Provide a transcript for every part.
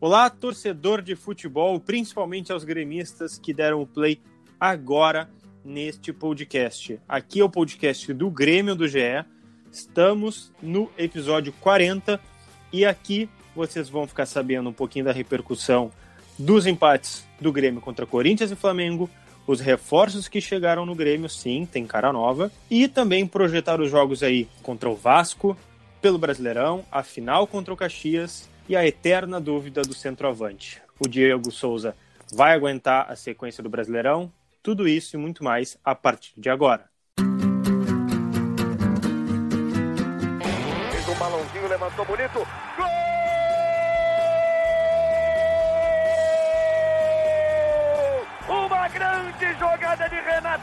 Olá, torcedor de futebol, principalmente aos gremistas que deram o play agora neste podcast. Aqui é o podcast do Grêmio do GE. Estamos no episódio 40 e aqui vocês vão ficar sabendo um pouquinho da repercussão dos empates do Grêmio contra Corinthians e Flamengo, os reforços que chegaram no Grêmio, sim, tem cara nova, e também projetar os jogos aí contra o Vasco, pelo Brasileirão, a final contra o Caxias e a eterna dúvida do centroavante. O Diego Souza vai aguentar a sequência do Brasileirão? Tudo isso e muito mais a partir de agora. Balãozinho, levantou bonito. Gol! Grande jogada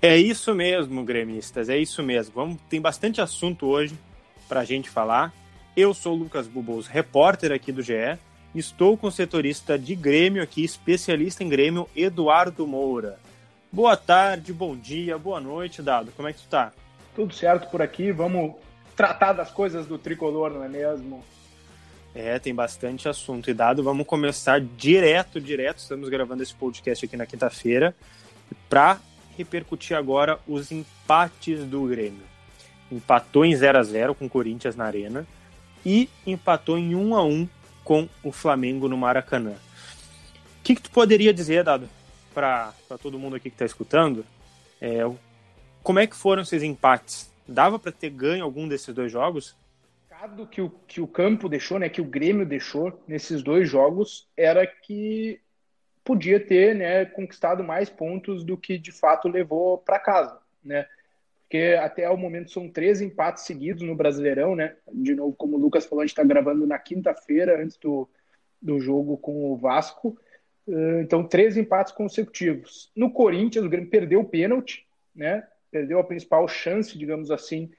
É isso mesmo, gremistas, é isso mesmo. Vamos, tem bastante assunto hoje para a gente falar. Eu sou o Lucas Bubos, repórter aqui do GE. Estou com o setorista de Grêmio aqui, especialista em Grêmio, Eduardo Moura. Boa tarde, bom dia, boa noite, Dado. Como é que tu tá? Tudo certo por aqui, vamos tratar das coisas do tricolor, não é mesmo? É, tem bastante assunto. E Dado, vamos começar direto, direto. Estamos gravando esse podcast aqui na quinta-feira para repercutir agora os empates do Grêmio. Empatou em 0 a 0 com o Corinthians na Arena e empatou em 1 a 1 com o Flamengo no Maracanã. O que, que tu poderia dizer, Dado, para todo mundo aqui que está escutando? É, como é que foram esses empates? Dava para ter ganho algum desses dois jogos? Que o, que o campo deixou, né, que o Grêmio deixou nesses dois jogos, era que podia ter né, conquistado mais pontos do que de fato levou para casa, né? Porque até o momento são três empates seguidos no Brasileirão, né? De novo, como o Lucas falou, a gente está gravando na quinta-feira, antes do, do jogo com o Vasco. Então, três empates consecutivos. No Corinthians, o Grêmio perdeu o pênalti, né? Perdeu a principal chance, digamos assim,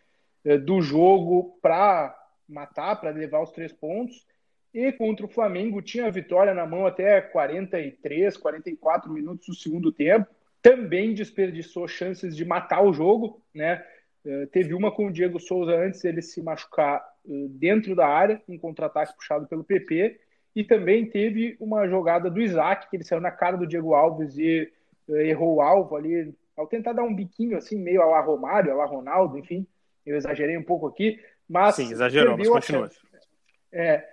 do jogo para matar, para levar os três pontos. E contra o Flamengo tinha a vitória na mão até 43, 44 minutos do segundo tempo. Também desperdiçou chances de matar o jogo, né? Uh, teve uma com o Diego Souza antes dele se machucar uh, dentro da área, um contra-ataque puxado pelo PP. E também teve uma jogada do Isaac, que ele saiu na cara do Diego Alves e uh, errou o alvo ali, ao tentar dar um biquinho assim, meio a lá Romário, a lá Ronaldo, enfim. Eu exagerei um pouco aqui, mas. Sim, exagerou, mas continua. É,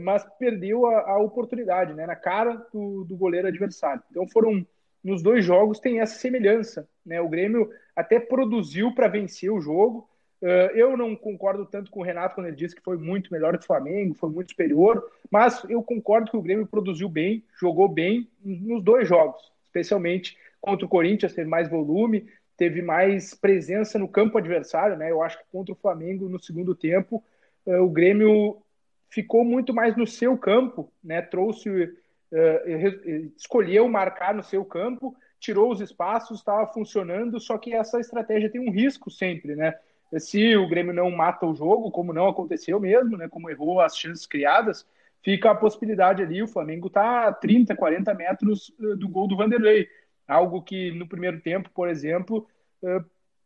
mas perdeu a, a, oportunidade, né, na cara do, do, goleiro adversário. Então foram nos dois jogos tem essa semelhança, né? O Grêmio até produziu para vencer o jogo. Uh, eu não concordo tanto com o Renato quando ele disse que foi muito melhor que o Flamengo, foi muito superior, mas eu concordo que o Grêmio produziu bem, jogou bem nos dois jogos, especialmente contra o Corinthians, teve mais volume, teve mais presença no campo adversário, né? Eu acho que contra o Flamengo no segundo tempo, uh, o Grêmio ficou muito mais no seu campo, né? Trouxe, uh, escolheu marcar no seu campo, tirou os espaços, estava funcionando, só que essa estratégia tem um risco sempre, né? Se o Grêmio não mata o jogo, como não aconteceu mesmo, né? Como errou as chances criadas, fica a possibilidade ali, o Flamengo está a 30, 40 metros do gol do Vanderlei. Algo que no primeiro tempo, por exemplo,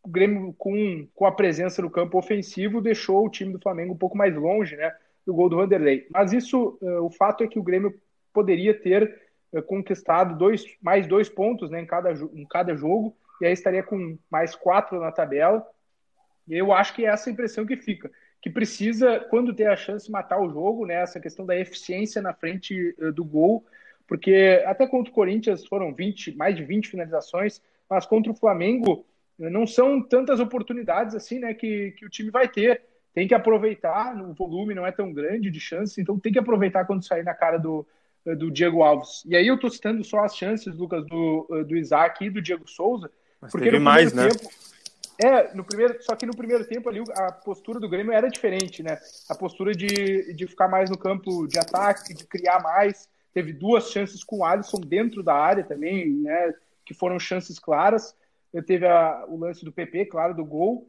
o Grêmio com, com a presença no campo ofensivo deixou o time do Flamengo um pouco mais longe, né? Do gol do Vanderlei. Mas isso, uh, o fato é que o Grêmio poderia ter uh, conquistado dois, mais dois pontos né, em, cada, em cada jogo, e aí estaria com mais quatro na tabela. E eu acho que é essa impressão que fica. Que precisa, quando ter a chance, matar o jogo, né, essa questão da eficiência na frente uh, do gol, porque até contra o Corinthians foram 20, mais de 20 finalizações, mas contra o Flamengo não são tantas oportunidades assim né, que, que o time vai ter tem que aproveitar, o volume não é tão grande de chances, então tem que aproveitar quando sair na cara do, do Diego Alves. E aí eu estou citando só as chances, Lucas, do, do Isaac e do Diego Souza. Mas porque teve mais, né? Tempo, é, no primeiro, só que no primeiro tempo ali a postura do Grêmio era diferente, né? A postura de, de ficar mais no campo de ataque, de criar mais. Teve duas chances com o Alisson dentro da área também, né? que foram chances claras. Teve a, o lance do PP, claro, do gol.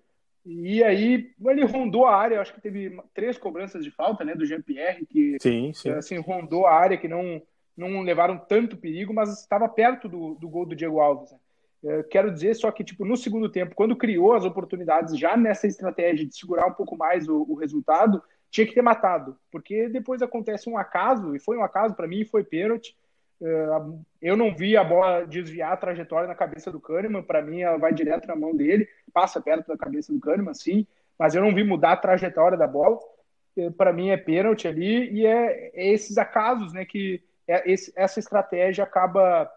E aí ele rondou a área, acho que teve três cobranças de falta, né, do Jean-Pierre, que sim, sim. assim rondou a área, que não não levaram tanto perigo, mas estava perto do, do gol do Diego Alves. Né? quero dizer só que tipo no segundo tempo, quando criou as oportunidades já nessa estratégia de segurar um pouco mais o, o resultado, tinha que ter matado, porque depois acontece um acaso e foi um acaso para mim, foi pênalti. Eu não vi a bola desviar a trajetória na cabeça do Kahneman. Para mim, ela vai direto na mão dele, passa perto da cabeça do Kahneman, sim. Mas eu não vi mudar a trajetória da bola. Para mim, é pênalti ali. E é, é esses acasos né, que é, essa estratégia acaba,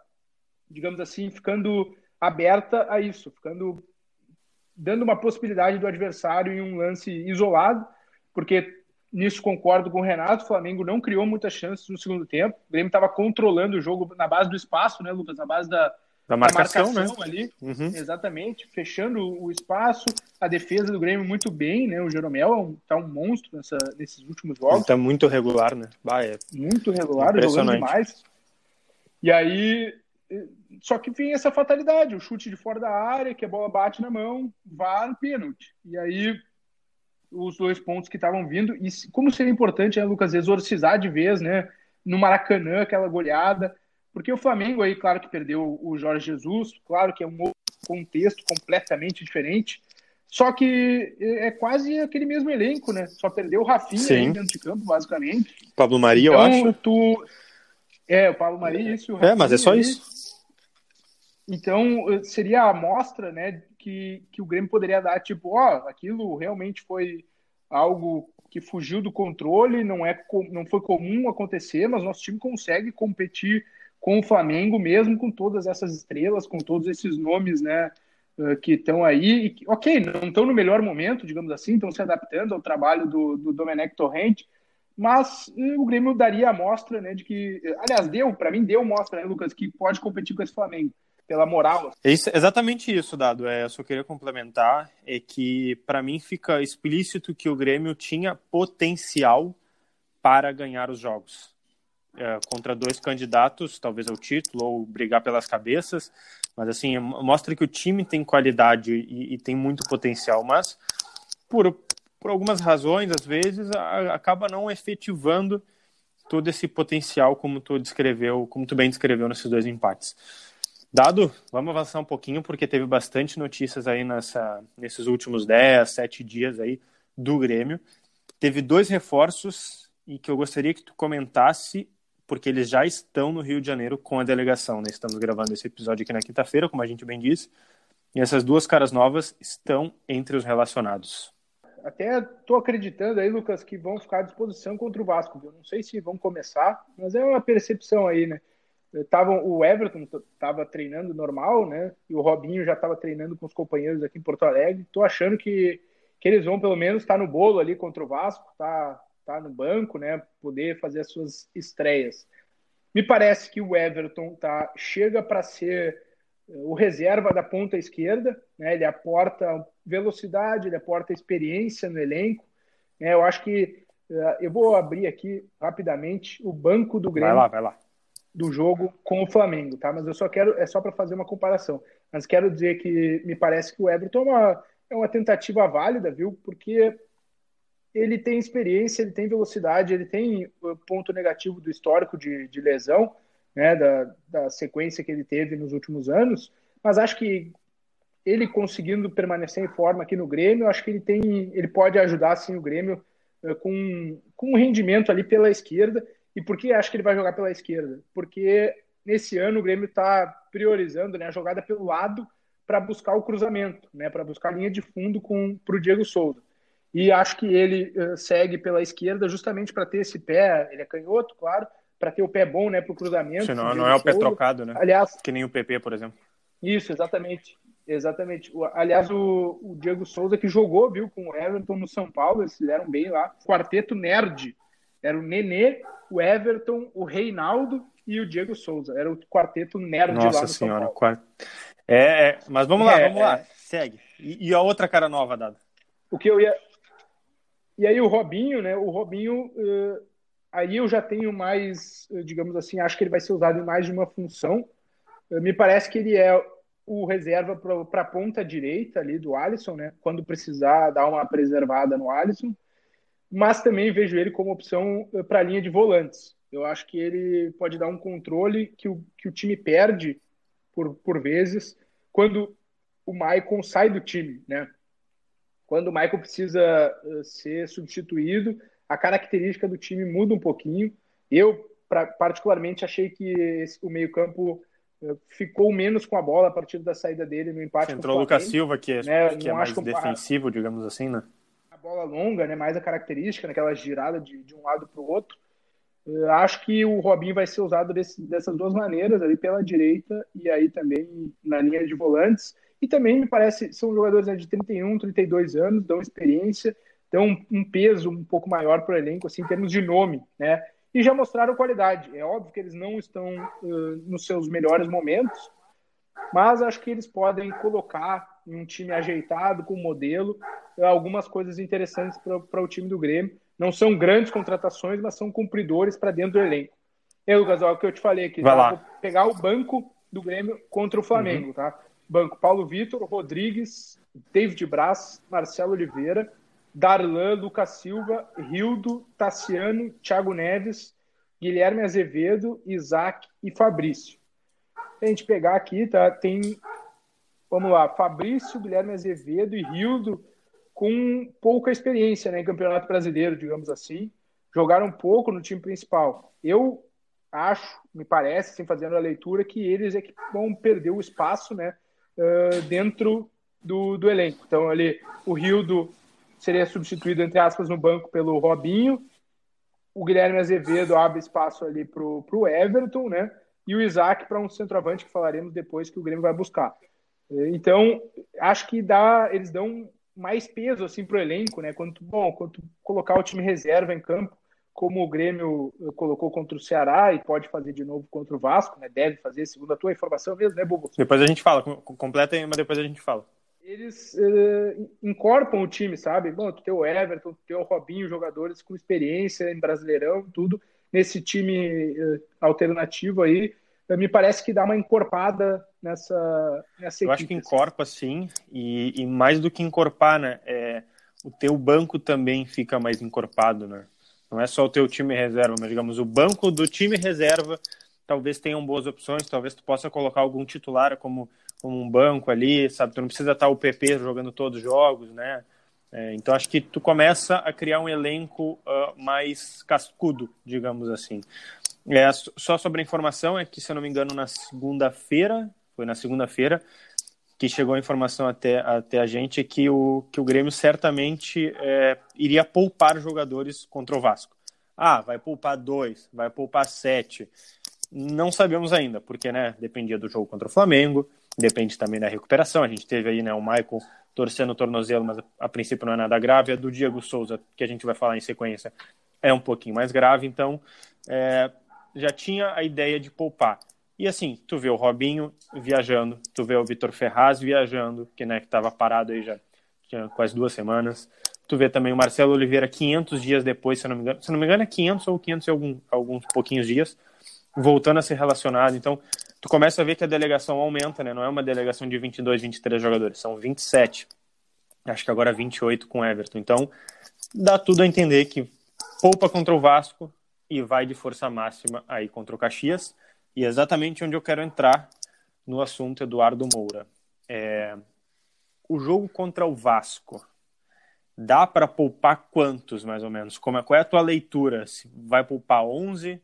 digamos assim, ficando aberta a isso, ficando dando uma possibilidade do adversário em um lance isolado, porque Nisso concordo com o Renato. O Flamengo não criou muitas chances no segundo tempo. O Grêmio estava controlando o jogo na base do espaço, né, Lucas? Na base da, da marcação, marcação né? ali. Uhum. Exatamente, fechando o espaço. A defesa do Grêmio muito bem, né? O Jeromel está um monstro nessa, nesses últimos jogos. Está muito regular, né? Bah, é muito regular, jogando demais. E aí, só que vem essa fatalidade, o chute de fora da área, que a bola bate na mão, vá pênalti. E aí os dois pontos que estavam vindo. E como seria importante, né, Lucas, exorcizar de vez, né? No Maracanã, aquela goleada. Porque o Flamengo aí, claro que perdeu o Jorge Jesus, claro que é um contexto completamente diferente. Só que é quase aquele mesmo elenco, né? Só perdeu o Rafinha dentro de campo, basicamente. Pablo Maria, então, eu acho. Tu... É, o Pablo Maria, isso. é, mas é só isso. Então, seria a amostra, né, que, que o Grêmio poderia dar, tipo, ó, aquilo realmente foi algo que fugiu do controle, não, é, não foi comum acontecer, mas nosso time consegue competir com o Flamengo, mesmo com todas essas estrelas, com todos esses nomes, né, que estão aí, e, ok, não estão no melhor momento, digamos assim, estão se adaptando ao trabalho do, do Domenech Torrente, mas o Grêmio daria a mostra, né, de que, aliás, deu, para mim deu mostra, né, Lucas, que pode competir com esse Flamengo pela moral. É isso, exatamente isso, Dado. É, eu só queria complementar, é que para mim fica explícito que o Grêmio tinha potencial para ganhar os jogos. É, contra dois candidatos, talvez ao título, ou brigar pelas cabeças, mas assim, mostra que o time tem qualidade e, e tem muito potencial, mas por, por algumas razões, às vezes, a, acaba não efetivando todo esse potencial como tu descreveu, como tu bem descreveu nesses dois empates. Dado, vamos avançar um pouquinho, porque teve bastante notícias aí nessa, nesses últimos 10, 7 dias aí do Grêmio. Teve dois reforços e que eu gostaria que tu comentasse, porque eles já estão no Rio de Janeiro com a delegação, né? Estamos gravando esse episódio aqui na quinta-feira, como a gente bem disse, e essas duas caras novas estão entre os relacionados. Até estou acreditando aí, Lucas, que vão ficar à disposição contra o Vasco. Eu não sei se vão começar, mas é uma percepção aí, né? Tavam, o Everton estava treinando normal, né? E o Robinho já estava treinando com os companheiros aqui em Porto Alegre. Estou achando que, que eles vão pelo menos estar tá no bolo ali contra o Vasco, tá, tá no banco, né? Poder fazer as suas estreias. Me parece que o Everton tá chega para ser o reserva da ponta esquerda, né? Ele aporta velocidade, ele aporta experiência no elenco. Né? Eu acho que uh, eu vou abrir aqui rapidamente o banco do Grêmio. Vai lá, vai lá do jogo com o Flamengo, tá? Mas eu só quero, é só para fazer uma comparação. Mas quero dizer que me parece que o Everton é uma, é uma tentativa válida, viu? Porque ele tem experiência, ele tem velocidade, ele tem ponto negativo do histórico de, de lesão, né? Da, da sequência que ele teve nos últimos anos. Mas acho que ele conseguindo permanecer em forma aqui no Grêmio, acho que ele tem, ele pode ajudar sim o Grêmio eh, com, com um rendimento ali pela esquerda e por que acho que ele vai jogar pela esquerda? Porque nesse ano o Grêmio está priorizando né, a jogada pelo lado para buscar o cruzamento, né, para buscar a linha de fundo para o Diego Souza. E acho que ele uh, segue pela esquerda justamente para ter esse pé, ele é canhoto, claro, para ter o pé bom né, para o cruzamento. Senão, não é o pé trocado, né? Aliás, que nem o PP, por exemplo. Isso, exatamente. Exatamente. Aliás, o, o, Diego Souza que jogou, viu, com o Everton no São Paulo, eles fizeram bem lá. Quarteto nerd. Era o Nenê, o Everton, o Reinaldo e o Diego Souza. Era o quarteto nerd Nossa lá no senhora, São Paulo. É, é, mas vamos lá, é, vamos lá. É. Segue. E, e, a outra cara nova, Dada? O que eu ia... E aí o Robinho, né? O Robinho... Uh, aí eu já tenho mais, digamos assim, acho que ele vai ser usado em mais de uma função. Me parece que ele é o reserva para a ponta direita ali do Alisson, né? Quando precisar dar uma preservada no Alisson. Mas também vejo ele como opção para a linha de volantes. Eu acho que ele pode dar um controle que o, que o time perde por, por vezes quando o Maicon sai do time, né? Quando o Michael precisa uh, ser substituído, a característica do time muda um pouquinho. Eu, pra, particularmente, achei que esse, o meio-campo uh, ficou menos com a bola a partir da saída dele no empate. Entrou o Lucas Silva, que é, né? que é mais defensivo, digamos assim, né? Bola longa, né? mais a característica, naquela girada de, de um lado para o outro. Uh, acho que o Robinho vai ser usado desse, dessas duas maneiras, ali pela direita e aí também na linha de volantes. E também me parece são jogadores né, de 31, 32 anos, dão experiência, dão um, um peso um pouco maior para o elenco, assim, em termos de nome, né? E já mostraram qualidade. É óbvio que eles não estão uh, nos seus melhores momentos, mas acho que eles podem colocar em um time ajeitado, com modelo, algumas coisas interessantes para o time do Grêmio. Não são grandes contratações, mas são cumpridores para dentro do elenco. E Lucas, ó, o que eu te falei aqui, tá? vou pegar o banco do Grêmio contra o Flamengo, uhum. tá? Banco Paulo Vitor, Rodrigues, David Braz, Marcelo Oliveira, Darlan, Lucas Silva, Rildo, Tassiano, Thiago Neves, Guilherme Azevedo, Isaac e Fabrício. A gente pegar aqui, tá? Tem, vamos lá, Fabrício, Guilherme Azevedo e Rildo com pouca experiência né, em Campeonato Brasileiro, digamos assim. Jogaram pouco no time principal. Eu acho, me parece, assim, fazendo a leitura, que eles é que vão perder o espaço, né? uh, dentro do, do elenco. Então, ali, o Rildo seria substituído, entre aspas, no banco pelo Robinho. O Guilherme Azevedo abre espaço ali para o Everton, né? E o Isaac para um centroavante que falaremos depois que o Grêmio vai buscar. Então, acho que dá, eles dão mais peso assim para o elenco, né? Quanto bom, quanto colocar o time reserva em campo, como o Grêmio eh, colocou contra o Ceará e pode fazer de novo contra o Vasco, né? Deve fazer, segundo a tua informação mesmo, né, Bubu? Depois a gente fala, completa aí, mas depois a gente fala. Eles uh, incorporam o time, sabe? Bom, tu tem o Everton, tu tem o Robinho, jogadores com experiência em Brasileirão, tudo nesse time uh, alternativo aí. Uh, me parece que dá uma encorpada nessa, nessa Eu acho que encorpa sim, e, e mais do que encorpar, né? É, o teu banco também fica mais encorpado, né? Não é só o teu time reserva, mas digamos o banco do time reserva talvez tenham boas opções, talvez tu possa colocar algum titular como, como um banco ali, sabe? Tu não precisa estar o PP jogando todos os jogos, né? É, então acho que tu começa a criar um elenco uh, mais cascudo, digamos assim. É, só sobre a informação é que, se eu não me engano, na segunda-feira, foi na segunda-feira, que chegou a informação até, até a gente que o, que o Grêmio certamente é, iria poupar jogadores contra o Vasco. Ah, vai poupar dois, vai poupar sete. Não sabemos ainda, porque né, dependia do jogo contra o Flamengo, depende também da recuperação. A gente teve aí né, o Michael torcendo o tornozelo, mas a princípio não é nada grave. A do Diego Souza, que a gente vai falar em sequência, é um pouquinho mais grave. Então, é, já tinha a ideia de poupar. E assim, tu vê o Robinho viajando, tu vê o Vitor Ferraz viajando, que né, que estava parado aí já tinha quase duas semanas. Tu vê também o Marcelo Oliveira 500 dias depois, se não me engano, se não me engano é 500 ou 500 e algum, alguns pouquinhos dias, voltando a ser relacionado. Então, tu começa a ver que a delegação aumenta, né? Não é uma delegação de 22, 23 jogadores, são 27. Acho que agora 28 com Everton. Então, dá tudo a entender que poupa contra o Vasco e vai de força máxima aí contra o Caxias. E é exatamente onde eu quero entrar no assunto Eduardo Moura. É... O jogo contra o Vasco, dá para poupar quantos, mais ou menos? Como é, qual é a tua leitura? Se vai poupar 11?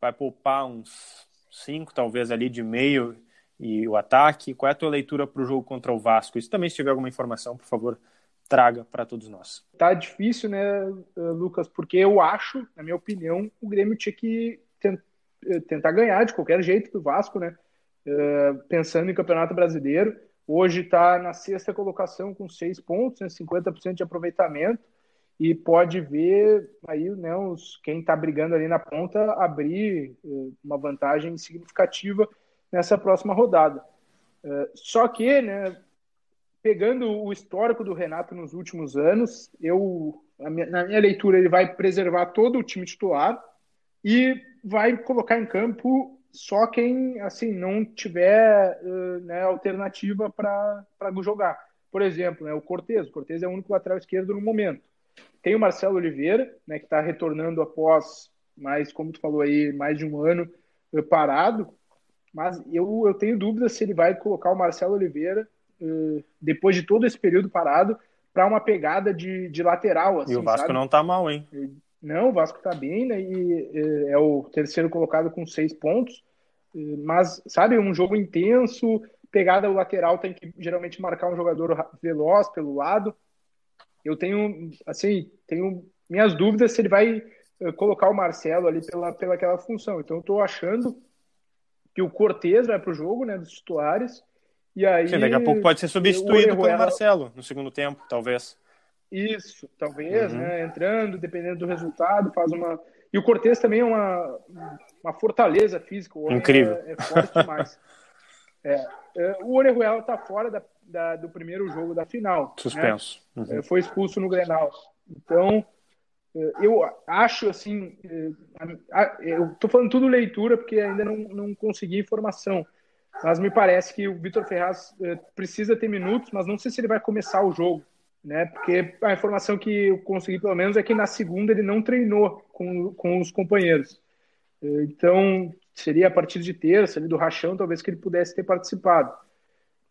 Vai poupar uns 5, talvez, ali de meio e o ataque? Qual é a tua leitura para o jogo contra o Vasco? Isso também, se tiver alguma informação, por favor, traga para todos nós. Tá difícil, né, Lucas? Porque eu acho, na minha opinião, o Grêmio tinha que tentar eh, tentar ganhar de qualquer jeito do Vasco, né? Uh, pensando em Campeonato Brasileiro. Hoje está na sexta colocação com seis pontos, né, 50% de aproveitamento, e pode ver aí né, os, quem está brigando ali na ponta abrir uh, uma vantagem significativa nessa próxima rodada. Só que, né, pegando o histórico do Renato nos últimos anos, eu, minha, na minha leitura, ele vai preservar todo o time titular e vai colocar em campo só quem assim não tiver uh, né, alternativa para jogar. Por exemplo, né, o Cortez. O Cortez é o único lateral esquerdo no momento. Tem o Marcelo Oliveira, né, que está retornando após mais, como tu falou aí, mais de um ano parado. Mas eu, eu tenho dúvidas se ele vai colocar o Marcelo Oliveira, depois de todo esse período parado, para uma pegada de, de lateral. Assim, e o assim, Vasco sabe? não está mal, hein? Não, o Vasco está bem, né? E é o terceiro colocado com seis pontos. Mas, sabe, um jogo intenso, pegada lateral tem que geralmente marcar um jogador veloz pelo lado. Eu tenho, assim, tenho minhas dúvidas se ele vai eh, colocar o Marcelo ali pela, pela aquela função. Então, eu estou achando que o Cortez vai para o jogo, né, dos titulares. E aí, Sim, daqui a pouco pode ser substituído pelo Marcelo no segundo tempo, talvez. Isso, talvez, uhum. né? Entrando, dependendo do resultado, faz uma. E o Cortez também é uma, uma fortaleza física. O Incrível. É, é forte demais. é, é, o Orejuela está fora da, da, do primeiro jogo da final. Suspenso. Né? Uhum. Foi expulso no Grenal. Então, é, eu acho assim. É, eu estou falando tudo leitura porque ainda não, não consegui informação. Mas me parece que o Vitor Ferraz precisa ter minutos, mas não sei se ele vai começar o jogo né? Porque a informação que eu consegui, pelo menos, é que na segunda ele não treinou com, com os companheiros. Então, seria a partir de terça, ali do rachão, talvez que ele pudesse ter participado.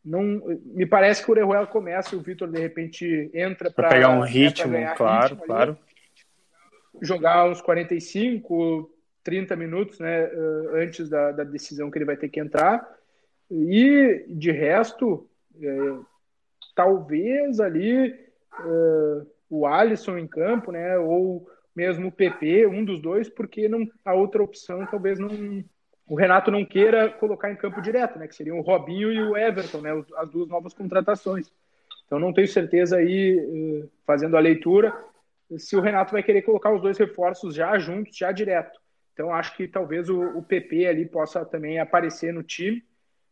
Não, me parece que o Orejuela começa e o Vitor, de repente, entra para pegar um ritmo, né, claro, ritmo claro. Ali, jogar uns 45, 30 minutos né, antes da, da decisão que ele vai ter que entrar. E, de resto, é, talvez ali uh, o Alisson em campo, né? Ou mesmo o PP, um dos dois, porque não, a outra opção talvez não. O Renato não queira colocar em campo direto, né? Que seriam o Robinho e o Everton, né? As duas novas contratações. Então não tenho certeza aí, uh, fazendo a leitura, se o Renato vai querer colocar os dois reforços já juntos, já direto. Então acho que talvez o, o PP ali possa também aparecer no time,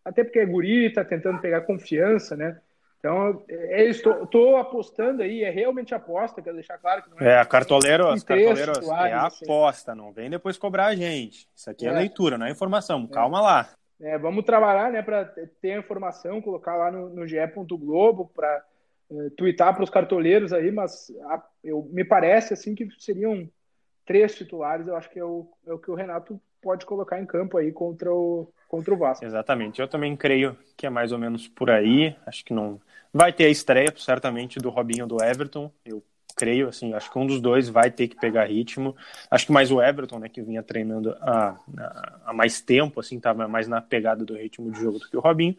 até porque é guri, tá tentando pegar confiança, né? Então, é isso. Estou apostando aí, é realmente aposta, quero deixar claro que não é. É, cartoleiros, cartoleiros é assim. aposta, não vem depois cobrar a gente. Isso aqui é, é leitura, não é informação. É. Calma lá. É, vamos trabalhar né, para ter a informação, colocar lá no, no ge.globo para uh, twittar para os cartoleiros aí, mas a, eu, me parece assim que seriam três titulares, eu acho que é o, é o que o Renato pode colocar em campo aí contra o, contra o Vasco. Exatamente. Eu também creio que é mais ou menos por aí. Acho que não vai ter a estreia, certamente, do Robinho do Everton. Eu creio, assim, acho que um dos dois vai ter que pegar ritmo. Acho que mais o Everton, né, que vinha treinando há, há mais tempo, assim, estava mais na pegada do ritmo de jogo do que o Robinho.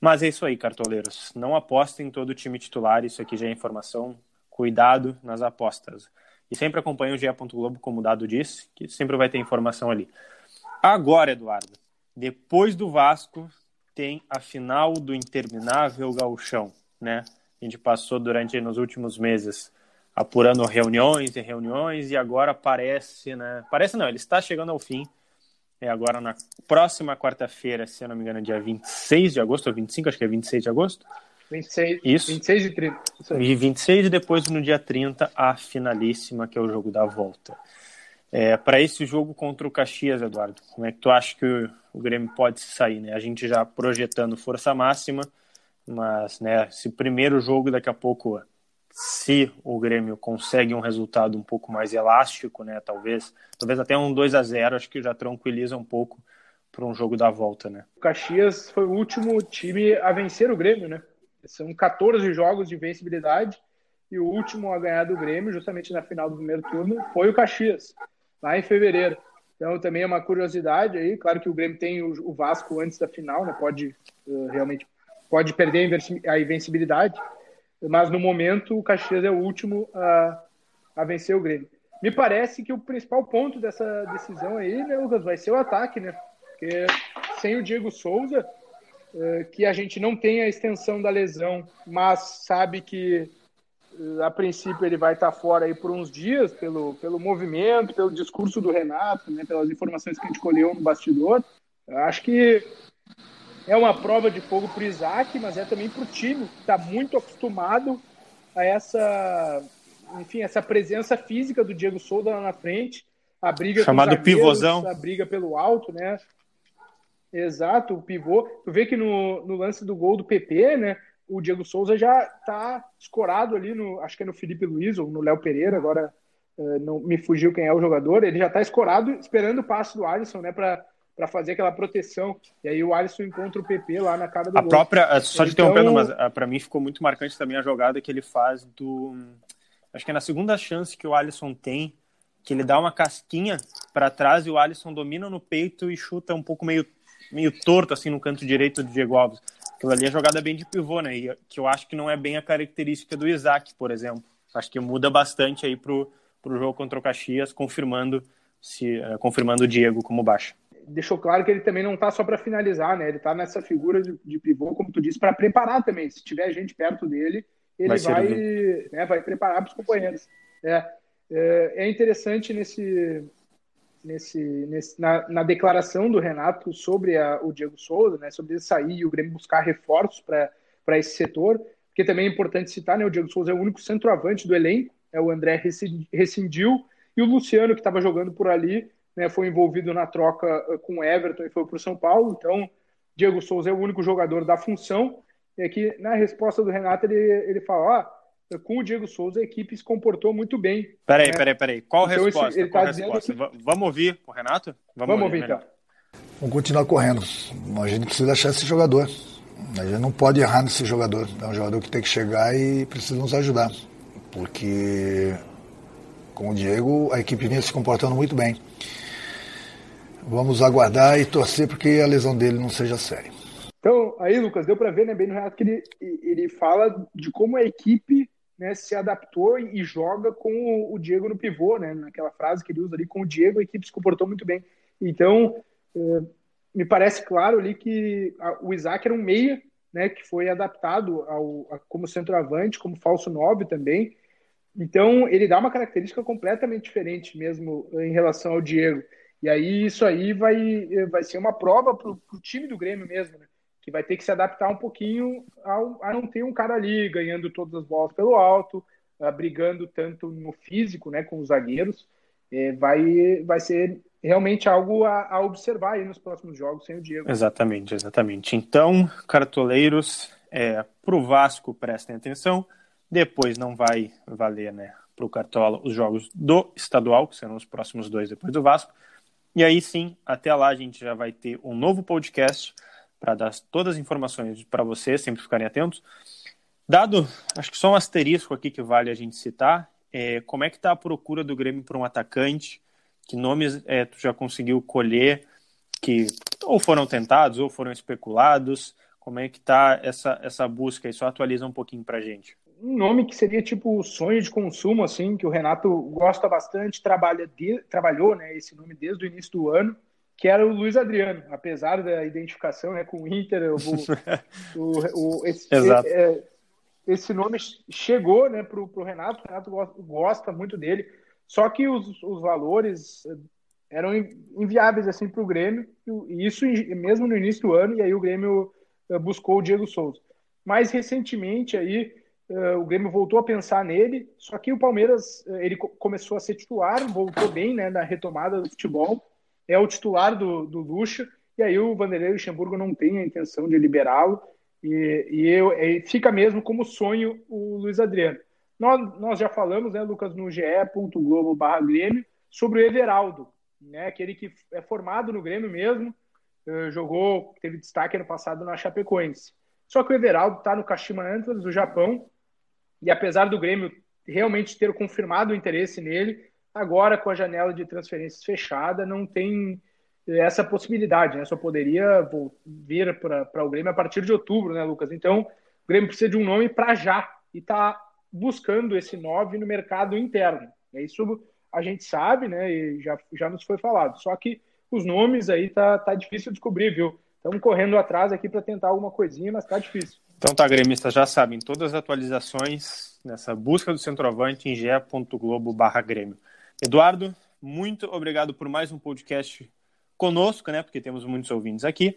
Mas é isso aí, cartoleiros. Não apostem em todo o time titular, isso aqui já é informação. Cuidado nas apostas. E sempre acompanhe o GE. Globo, como o Dado disse, que sempre vai ter informação ali. Agora, Eduardo, depois do Vasco, tem a final do interminável gauchão, né? A gente passou durante nos últimos meses apurando reuniões e reuniões e agora parece, né? Parece não, ele está chegando ao fim. É agora na próxima quarta-feira, se eu não me engano, dia 26 de agosto ou 25, acho que é 26 de agosto. 26, Isso. 26 e 30. Isso e 26 e depois no dia 30 a finalíssima, que é o jogo da volta. É, para esse jogo contra o Caxias, Eduardo, como é que tu acha que o, o Grêmio pode sair? Né? A gente já projetando força máxima, mas né, se primeiro jogo daqui a pouco, se o Grêmio consegue um resultado um pouco mais elástico, né, talvez, talvez até um 2 a 0 acho que já tranquiliza um pouco para um jogo da volta, né? O Caxias foi o último time a vencer o Grêmio, né? São 14 jogos de vencibilidade e o último a ganhar do Grêmio, justamente na final do primeiro turno, foi o Caxias lá em fevereiro. Então também é uma curiosidade aí, claro que o Grêmio tem o, Vasco antes da final, né? Pode uh, realmente pode perder a invencibilidade, mas no momento o Caxias é o último a, a vencer o Grêmio. Me parece que o principal ponto dessa decisão aí, né, Lucas, vai ser o ataque, né? Porque sem o Diego Souza, que a gente não tem a extensão da lesão, mas sabe que a princípio ele vai estar fora aí por uns dias pelo, pelo movimento, pelo discurso do Renato, né, pelas informações que a gente colheu no bastidor. Acho que é uma prova de fogo para o Isaac, mas é também para o time, que está muito acostumado a essa, enfim, essa presença física do Diego Souza lá na frente, a briga chamado pivôzão, a briga pelo alto, né? Exato, o pivô. Tu vê que no, no lance do gol do PP, né? O Diego Souza já tá escorado ali no. Acho que é no Felipe Luiz ou no Léo Pereira, agora uh, não me fugiu quem é o jogador. Ele já tá escorado esperando o passe do Alisson, né? Pra, para fazer aquela proteção. E aí o Alisson encontra o PP lá na cara do a gol. própria só te então... interrompendo, mas ah, para mim ficou muito marcante também a jogada que ele faz do acho que é na segunda chance que o Alisson tem, que ele dá uma casquinha para trás e o Alisson domina no peito e chuta um pouco meio meio torto assim no canto direito do Diego Alves. Aquilo ali é jogada bem de pivô, né? E que eu acho que não é bem a característica do Isaac, por exemplo. Acho que muda bastante aí pro pro jogo contra o Caxias, confirmando se uh, confirmando o Diego como baixo deixou claro que ele também não está só para finalizar, né? Ele está nessa figura de, de, pivô, como tu disse, para preparar também. Se tiver gente perto dele, ele vai, vai, né, vai preparar para os companheiros. É, é, é, interessante nesse, nesse, nesse na, na, declaração do Renato sobre a, o Diego Souza, né? Sobre ele sair e o Grêmio buscar reforços para esse setor, porque também é importante citar, né? O Diego Souza é o único centroavante do elenco, é o André rescindiu e o Luciano que estava jogando por ali né, foi envolvido na troca eh, com o Everton e foi para o São Paulo. Então, Diego Souza é o único jogador da função. E aqui, na resposta do Renato, ele, ele fala: ah, com o Diego Souza a equipe se comportou muito bem. Peraí, né? peraí, peraí. Qual então, resposta? Esse, ele Qual tá resposta? Que... Vamos ouvir o Renato? Vamos, Vamos ouvir, então. Vamos continuar correndo. A gente precisa achar esse jogador. A gente não pode errar nesse jogador. É um jogador que tem que chegar e precisa nos ajudar. Porque com o Diego a equipe vinha se comportando muito bem. Vamos aguardar e torcer porque a lesão dele não seja séria. Então, aí, Lucas, deu para ver né, bem no Renato que ele, ele fala de como a equipe né, se adaptou e joga com o Diego no pivô, né, naquela frase que ele usa ali, com o Diego a equipe se comportou muito bem. Então, é, me parece claro ali que o Isaac era um meia, né, que foi adaptado ao, a, como centroavante, como falso nove também. Então, ele dá uma característica completamente diferente mesmo em relação ao Diego. E aí isso aí vai, vai ser uma prova para o time do Grêmio mesmo, né? Que vai ter que se adaptar um pouquinho ao, a não ter um cara ali ganhando todas as bolas pelo alto, uh, brigando tanto no físico né, com os zagueiros. É, vai, vai ser realmente algo a, a, observar aí nos próximos jogos sem o Diego. Exatamente, exatamente. Então, cartoleiros, é, para o Vasco, prestem atenção. Depois não vai valer né, para o Cartola os jogos do estadual, que serão os próximos dois depois do Vasco. E aí sim, até lá a gente já vai ter um novo podcast para dar todas as informações para vocês, sempre ficarem atentos. Dado, acho que só um asterisco aqui que vale a gente citar, é, como é que está a procura do Grêmio por um atacante? Que nomes é, tu já conseguiu colher que ou foram tentados ou foram especulados? Como é que está essa, essa busca? E só atualiza um pouquinho para gente um nome que seria tipo sonho de consumo, assim, que o Renato gosta bastante, trabalha de, trabalhou né, esse nome desde o início do ano, que era o Luiz Adriano, apesar da identificação né, com o Inter, o, o, o esse. É, esse nome chegou né, para o Renato, o Renato gosta, gosta, muito dele, só que os, os valores eram inviáveis assim para o Grêmio, e isso mesmo no início do ano, e aí o Grêmio eh, buscou o Diego Souza. Mais recentemente aí Uh, o Grêmio voltou a pensar nele, só que o Palmeiras uh, ele começou a ser titular, voltou bem né, na retomada do futebol, é o titular do, do Lucha, e aí o Vanderlei Luxemburgo não tem a intenção de liberá-lo, e, e, eu, e, fica mesmo como sonho o Luiz Adriano. Nós, nós já falamos, né, Lucas, no ge.globo barra Grêmio, sobre o Everaldo, né, aquele que é formado no Grêmio mesmo, uh, jogou, teve destaque ano passado na Chapecoense. Só que o Everaldo está no Kashima Antlers, do Japão, e apesar do Grêmio realmente ter confirmado o interesse nele, agora com a janela de transferências fechada, não tem essa possibilidade, né? Só poderia vir para o Grêmio a partir de outubro, né, Lucas? Então, o Grêmio precisa de um nome para já e está buscando esse 9 no mercado interno. É isso a gente sabe, né? E já, já nos foi falado. Só que os nomes aí tá, tá difícil descobrir, viu? Estamos correndo atrás aqui para tentar alguma coisinha, mas tá difícil. Então tá, gremistas já sabem, todas as atualizações nessa busca do centroavante em ge.globo barra Grêmio. Eduardo, muito obrigado por mais um podcast conosco, né? Porque temos muitos ouvintes aqui.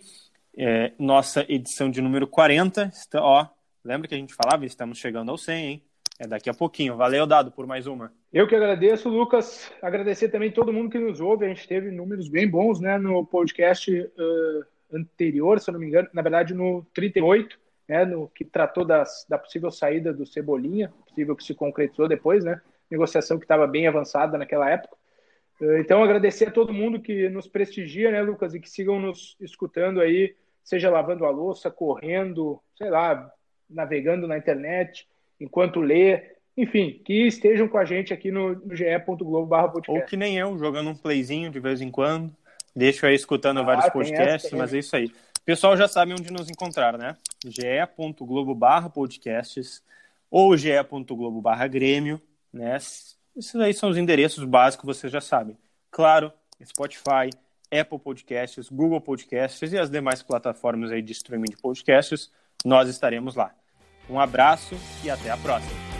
É, nossa edição de número 40. Está, ó, lembra que a gente falava? Estamos chegando ao 100, hein? É daqui a pouquinho. Valeu, Dado, por mais uma. Eu que agradeço, Lucas. Agradecer também todo mundo que nos ouve. A gente teve números bem bons né, no podcast uh, anterior, se eu não me engano, na verdade no 38, né, no que tratou das, da possível saída do Cebolinha, possível que se concretizou depois, né, negociação que estava bem avançada naquela época. Eh, então, agradecer a todo mundo que nos prestigia, né, Lucas, e que sigam nos escutando aí, seja lavando a louça, correndo, sei lá, navegando na internet, enquanto lê, enfim, que estejam com a gente aqui no, no. Ou que nem eu, jogando um playzinho de vez em quando. Deixo aí escutando ah, vários podcasts, mas é isso aí. O pessoal já sabe onde nos encontrar, né? ge.globo.podcasts ou ge.globo.grêmio, né? Esses aí são os endereços básicos, vocês já sabem. Claro, Spotify, Apple Podcasts, Google Podcasts e as demais plataformas aí de streaming de podcasts, nós estaremos lá. Um abraço e até a próxima.